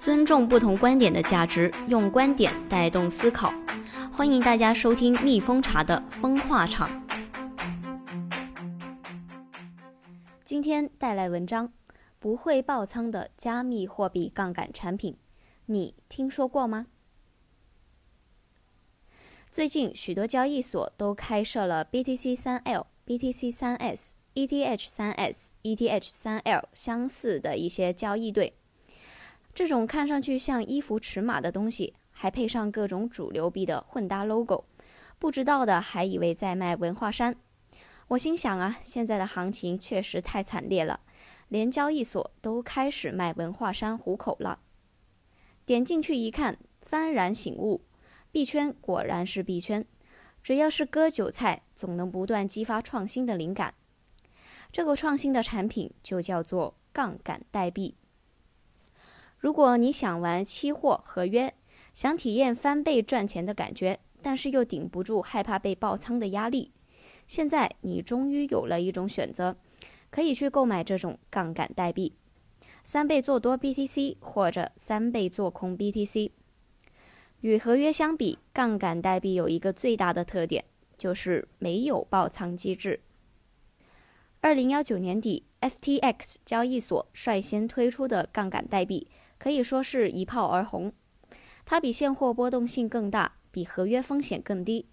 尊重不同观点的价值，用观点带动思考。欢迎大家收听蜜蜂茶的风化场。今天带来文章：不会爆仓的加密货币杠杆产品，你听说过吗？最近许多交易所都开设了 BTC 三 L、BTC 三 S、ETH 三 S、ETH 三 L 相似的一些交易对。这种看上去像衣服尺码的东西，还配上各种主流币的混搭 logo，不知道的还以为在卖文化衫。我心想啊，现在的行情确实太惨烈了，连交易所都开始卖文化衫糊口了。点进去一看，幡然醒悟，币圈果然是币圈，只要是割韭菜，总能不断激发创新的灵感。这个创新的产品就叫做杠杆代币。如果你想玩期货合约，想体验翻倍赚钱的感觉，但是又顶不住害怕被爆仓的压力，现在你终于有了一种选择，可以去购买这种杠杆代币，三倍做多 BTC 或者三倍做空 BTC。与合约相比，杠杆代币有一个最大的特点，就是没有爆仓机制。二零幺九年底，FTX 交易所率先推出的杠杆代币。可以说是一炮而红，它比现货波动性更大，比合约风险更低，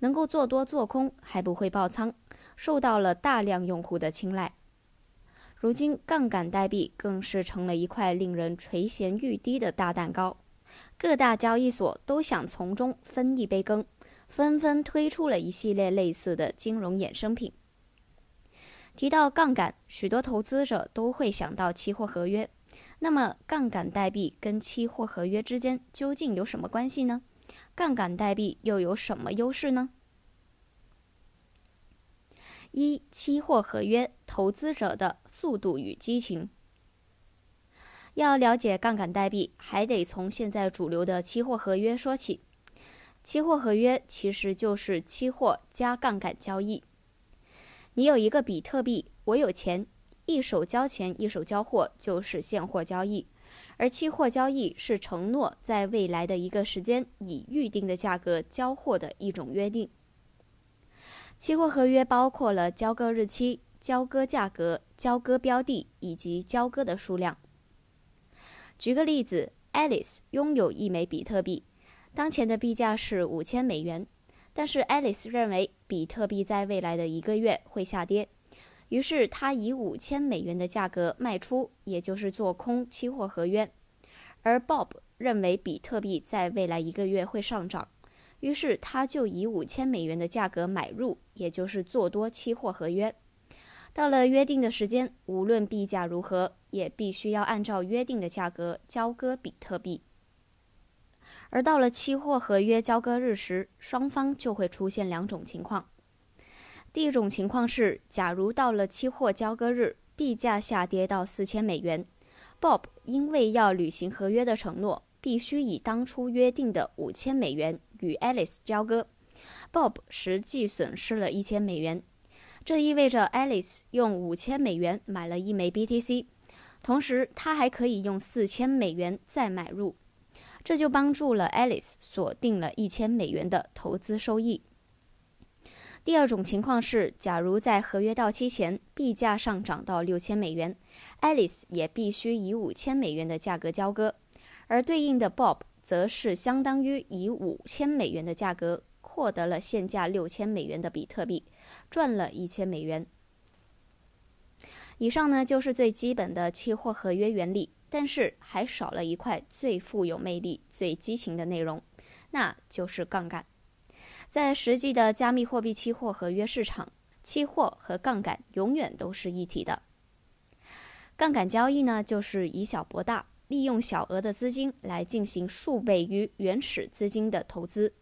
能够做多做空还不会爆仓，受到了大量用户的青睐。如今，杠杆代币更是成了一块令人垂涎欲滴的大蛋糕，各大交易所都想从中分一杯羹，纷纷推出了一系列类似的金融衍生品。提到杠杆，许多投资者都会想到期货合约。那么，杠杆代币跟期货合约之间究竟有什么关系呢？杠杆代币又有什么优势呢？一、期货合约投资者的速度与激情。要了解杠杆代币，还得从现在主流的期货合约说起。期货合约其实就是期货加杠杆交易。你有一个比特币，我有钱。一手交钱，一手交货，就是现货交易；而期货交易是承诺在未来的一个时间以预定的价格交货的一种约定。期货合约包括了交割日期、交割价格、交割标的以及交割的数量。举个例子，Alice 拥有一枚比特币，当前的币价是五千美元，但是 Alice 认为比特币在未来的一个月会下跌。于是他以五千美元的价格卖出，也就是做空期货合约。而 Bob 认为比特币在未来一个月会上涨，于是他就以五千美元的价格买入，也就是做多期货合约。到了约定的时间，无论币价如何，也必须要按照约定的价格交割比特币。而到了期货合约交割日时，双方就会出现两种情况。第一种情况是，假如到了期货交割日，币价下跌到四千美元，Bob 因为要履行合约的承诺，必须以当初约定的五千美元与 Alice 交割，Bob 实际损失了一千美元。这意味着 Alice 用五千美元买了一枚 BTC，同时他还可以用四千美元再买入，这就帮助了 Alice 锁定了一千美元的投资收益。第二种情况是，假如在合约到期前币价上涨到六千美元，Alice 也必须以五千美元的价格交割，而对应的 Bob 则是相当于以五千美元的价格获得了现价六千美元的比特币，赚了一千美元。以上呢就是最基本的期货合约原理，但是还少了一块最富有魅力、最激情的内容，那就是杠杆。在实际的加密货币期货合约市场，期货和杠杆永远都是一体的。杠杆交易呢，就是以小博大，利用小额的资金来进行数倍于原始资金的投资，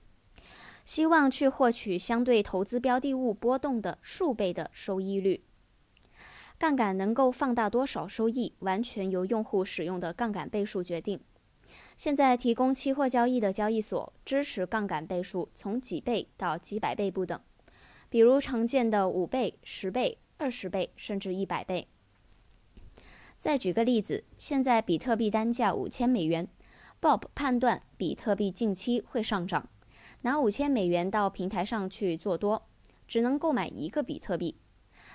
希望去获取相对投资标的物波动的数倍的收益率。杠杆能够放大多少收益，完全由用户使用的杠杆倍数决定。现在提供期货交易的交易所支持杠杆倍数从几倍到几百倍不等，比如常见的五倍、十倍、二十倍，甚至一百倍。再举个例子，现在比特币单价五千美元，Bob 判断比特币近期会上涨，拿五千美元到平台上去做多，只能购买一个比特币。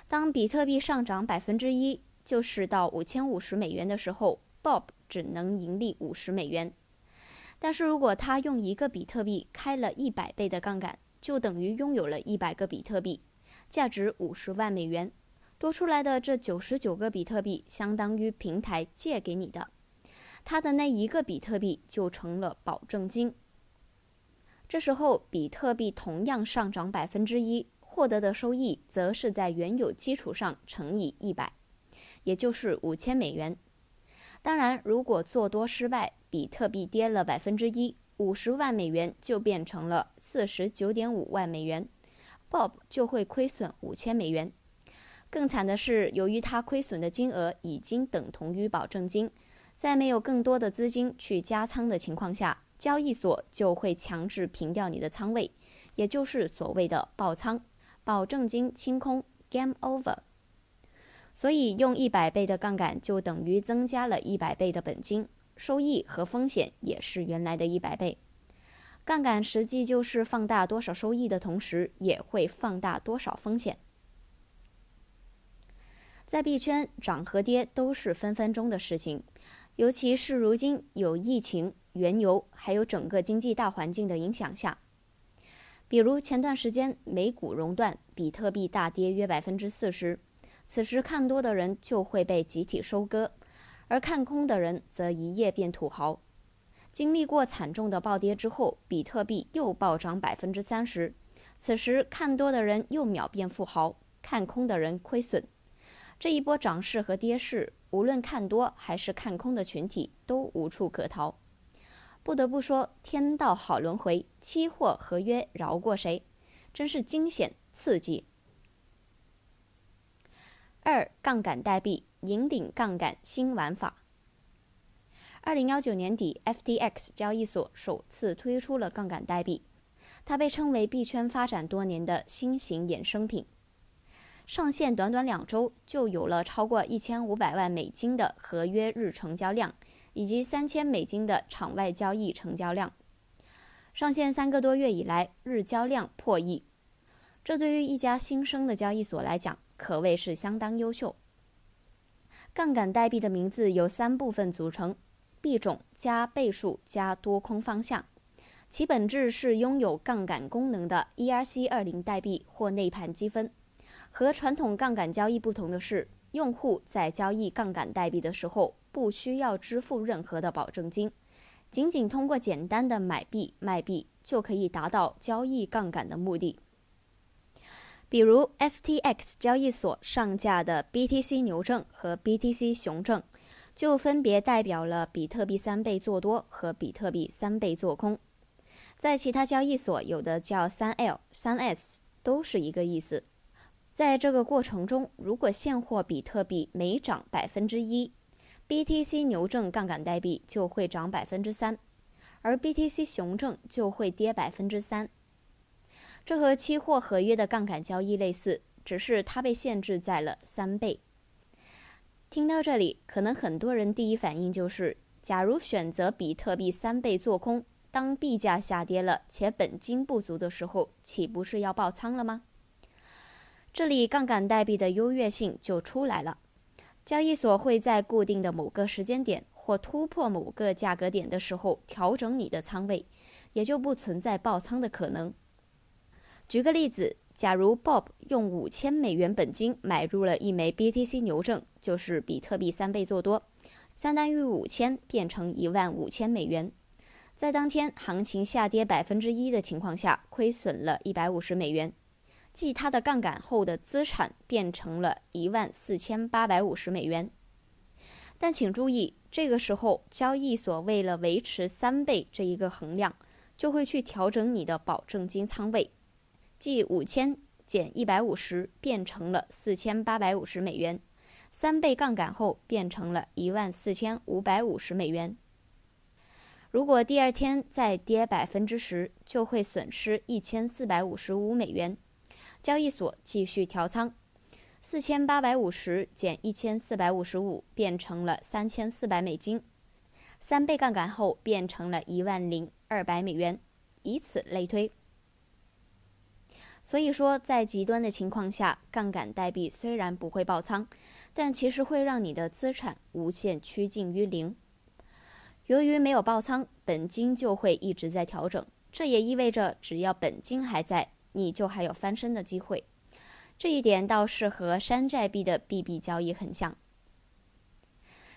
当比特币上涨百分之一，就是到五千五十美元的时候，Bob 只能盈利五十美元。但是如果他用一个比特币开了一百倍的杠杆，就等于拥有了一百个比特币，价值五十万美元。多出来的这九十九个比特币相当于平台借给你的，他的那一个比特币就成了保证金。这时候比特币同样上涨百分之一，获得的收益则是在原有基础上乘以一百，也就是五千美元。当然，如果做多失败，比特币跌了百分之一，五十万美元就变成了四十九点五万美元，Bob 就会亏损五千美元。更惨的是，由于他亏损的金额已经等同于保证金，在没有更多的资金去加仓的情况下，交易所就会强制平掉你的仓位，也就是所谓的爆仓，保证金清空，game over。所以用一百倍的杠杆就等于增加了一百倍的本金，收益和风险也是原来的一百倍。杠杆实际就是放大多少收益的同时，也会放大多少风险。在币圈，涨和跌都是分分钟的事情，尤其是如今有疫情、原油还有整个经济大环境的影响下。比如前段时间美股熔断，比特币大跌约百分之四十，此时看多的人就会被集体收割，而看空的人则一夜变土豪。经历过惨重的暴跌之后，比特币又暴涨百分之三十，此时看多的人又秒变富豪，看空的人亏损。这一波涨势和跌势，无论看多还是看空的群体都无处可逃。不得不说，天道好轮回，期货合约饶过谁？真是惊险刺激。二、杠杆代币引领杠杆新玩法。二零幺九年底，FTX 交易所首次推出了杠杆代币，它被称为币圈发展多年的新型衍生品。上线短短两周，就有了超过一千五百万美金的合约日成交量，以及三千美金的场外交易成交量。上线三个多月以来，日交量破亿，这对于一家新生的交易所来讲，可谓是相当优秀。杠杆代币的名字由三部分组成：币种加倍数加多空方向，其本质是拥有杠杆功能的 ERC 二零代币或内盘积分。和传统杠杆交易不同的是，用户在交易杠杆代币的时候，不需要支付任何的保证金，仅仅通过简单的买币卖币就可以达到交易杠杆的目的。比如，FTX 交易所上架的 BTC 牛证和 BTC 熊证，就分别代表了比特币三倍做多和比特币三倍做空。在其他交易所，有的叫三 L、三 S，都是一个意思。在这个过程中，如果现货比特币每涨百分之一，BTC 牛证杠杆代币就会涨百分之三，而 BTC 熊证就会跌百分之三。这和期货合约的杠杆交易类似，只是它被限制在了三倍。听到这里，可能很多人第一反应就是：假如选择比特币三倍做空，当币价下跌了且本金不足的时候，岂不是要爆仓了吗？这里杠杆代币的优越性就出来了，交易所会在固定的某个时间点或突破某个价格点的时候调整你的仓位，也就不存在爆仓的可能。举个例子，假如 Bob 用五千美元本金买入了一枚 BTC 牛证，就是比特币三倍做多，相当于五千变成一万五千美元，在当天行情下跌百分之一的情况下，亏损了一百五十美元。即它的杠杆后的资产变成了一万四千八百五十美元，但请注意，这个时候交易所为了维持三倍这一个衡量，就会去调整你的保证金仓位，即五千减一百五十变成了四千八百五十美元，三倍杠杆后变成了一万四千五百五十美元。如果第二天再跌百分之十，就会损失一千四百五十五美元。交易所继续调仓，四千八百五十减一千四百五十五变成了三千四百美金，三倍杠杆后变成了一万零二百美元，以此类推。所以说，在极端的情况下，杠杆代币虽然不会爆仓，但其实会让你的资产无限趋近于零。由于没有爆仓，本金就会一直在调整，这也意味着只要本金还在，你就还有翻身的机会。这一点倒是和山寨币的币币交易很像。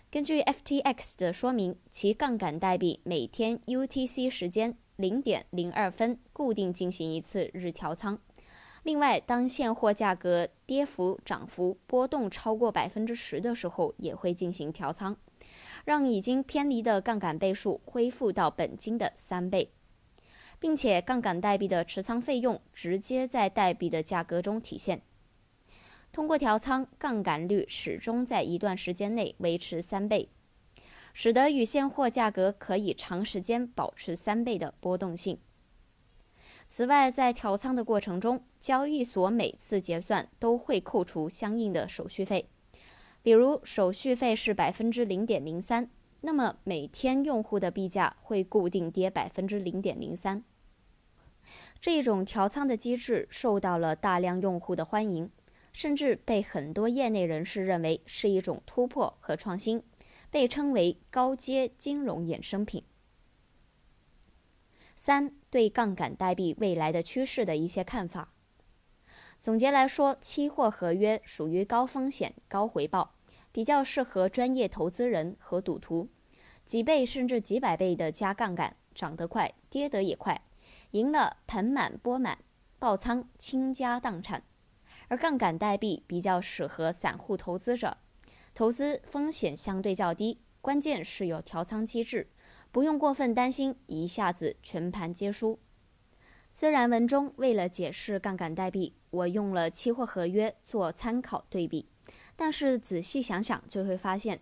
根据 FTX 的说明，其杠杆代币每天 UTC 时间零点零二分固定进行一次日调仓。另外，当现货价格跌幅、涨幅波动超过百分之十的时候，也会进行调仓，让已经偏离的杠杆倍数恢复到本金的三倍，并且杠杆代币的持仓费用直接在代币的价格中体现。通过调仓，杠杆率始终在一段时间内维持三倍，使得与现货价格可以长时间保持三倍的波动性。此外，在调仓的过程中，交易所每次结算都会扣除相应的手续费，比如手续费是百分之零点零三，那么每天用户的币价会固定跌百分之零点零三。这种调仓的机制受到了大量用户的欢迎，甚至被很多业内人士认为是一种突破和创新，被称为高阶金融衍生品。三对杠杆代币未来的趋势的一些看法。总结来说，期货合约属于高风险高回报，比较适合专业投资人和赌徒。几倍甚至几百倍的加杠杆，涨得快，跌得也快，赢了盆满钵满，爆仓倾家荡产。而杠杆代币比较适合散户投资者，投资风险相对较低，关键是有调仓机制。不用过分担心一下子全盘皆输。虽然文中为了解释杠杆代币，我用了期货合约做参考对比，但是仔细想想就会发现，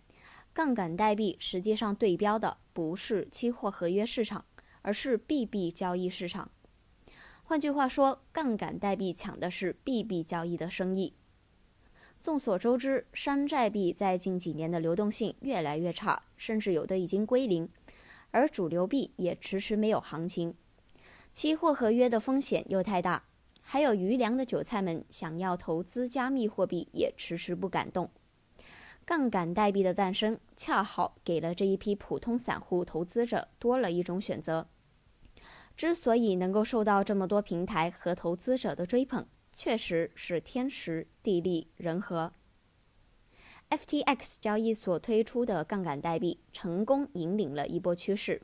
杠杆代币实际上对标的不是期货合约市场，而是币币交易市场。换句话说，杠杆代币抢的是币币交易的生意。众所周知，山寨币在近几年的流动性越来越差，甚至有的已经归零。而主流币也迟迟没有行情，期货合约的风险又太大，还有余粮的韭菜们想要投资加密货币也迟迟不敢动。杠杆代币的诞生，恰好给了这一批普通散户投资者多了一种选择。之所以能够受到这么多平台和投资者的追捧，确实是天时地利人和。FTX 交易所推出的杠杆代币成功引领了一波趋势，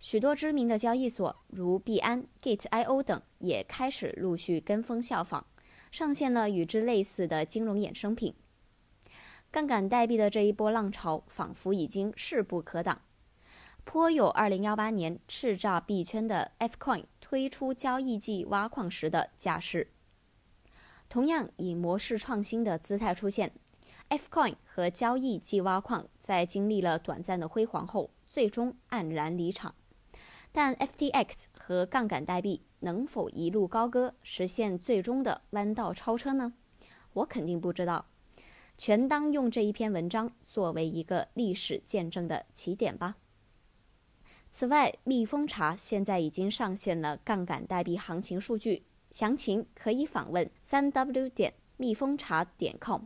许多知名的交易所如币安、Gate.io 等也开始陆续跟风效仿，上线了与之类似的金融衍生品。杠杆代币的这一波浪潮仿佛已经势不可挡，颇有2018年叱咤币圈的 Fcoin 推出交易季挖矿时的架势。同样以模式创新的姿态出现。Fcoin 和交易即挖矿在经历了短暂的辉煌后，最终黯然离场。但 FTX 和杠杆代币能否一路高歌，实现最终的弯道超车呢？我肯定不知道。全当用这一篇文章作为一个历史见证的起点吧。此外，蜜蜂茶现在已经上线了杠杆代币行情数据，详情可以访问三 w 点蜜蜂茶点 com。